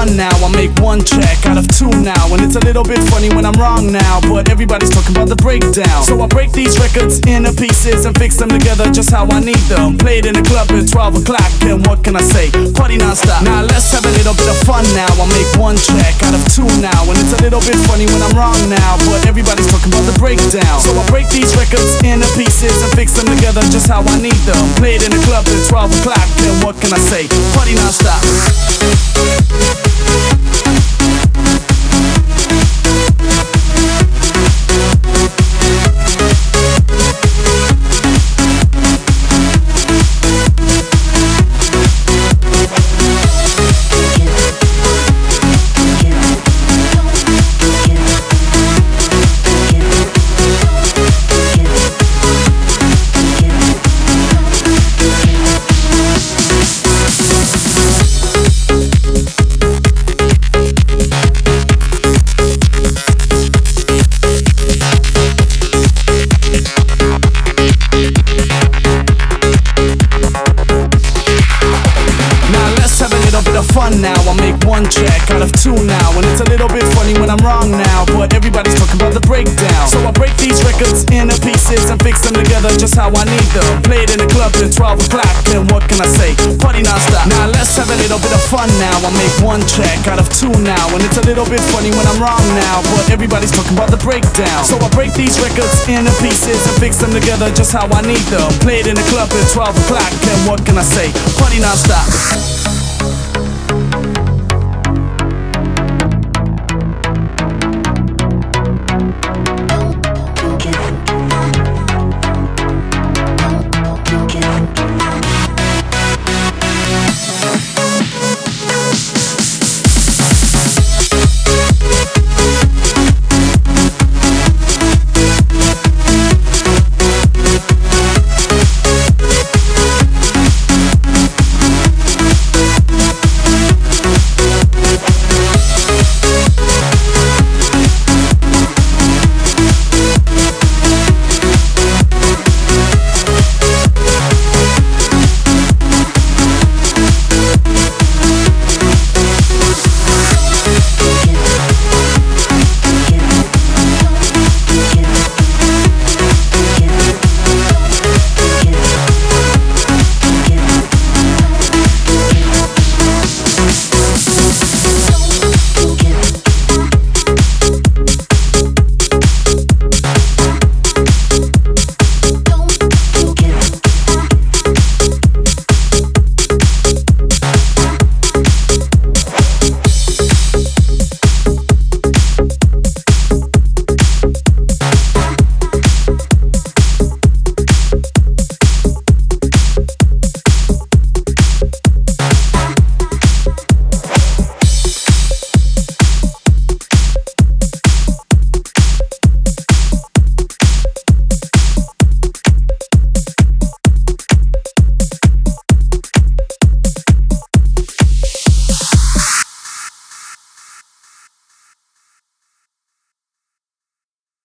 fun now. I make one track out of two now. And it's a little bit funny when I'm wrong now. But everybody's talking about the breakdown. So I break these records into pieces and fix them together just how I need them. Played in the club at 12 o'clock. And what can I say? Party non-stop. Now let's have a little bit of fun now. I make one track out of two now. And it's a little bit funny when I'm wrong now. But everybody's talking about the breakdown. So I break these records into pieces and fix them together just how I need them. Played in the club at 12 o'clock. And what can I say? Party non-stop. One track out of two now. And it's a little bit funny when I'm wrong now. But everybody's talking about the breakdown. So I break these records into pieces and fix them together just how I need them. Played in the club at 12 o'clock. And what can I say? Party non-stop. Now let's have a little bit of fun now. I make one track out of two now. And it's a little bit funny when I'm wrong now. But everybody's talking about the breakdown. So I break these records into pieces and fix them together just how I need them. Played in the club at 12 o'clock. And what can I say? Party non-stop.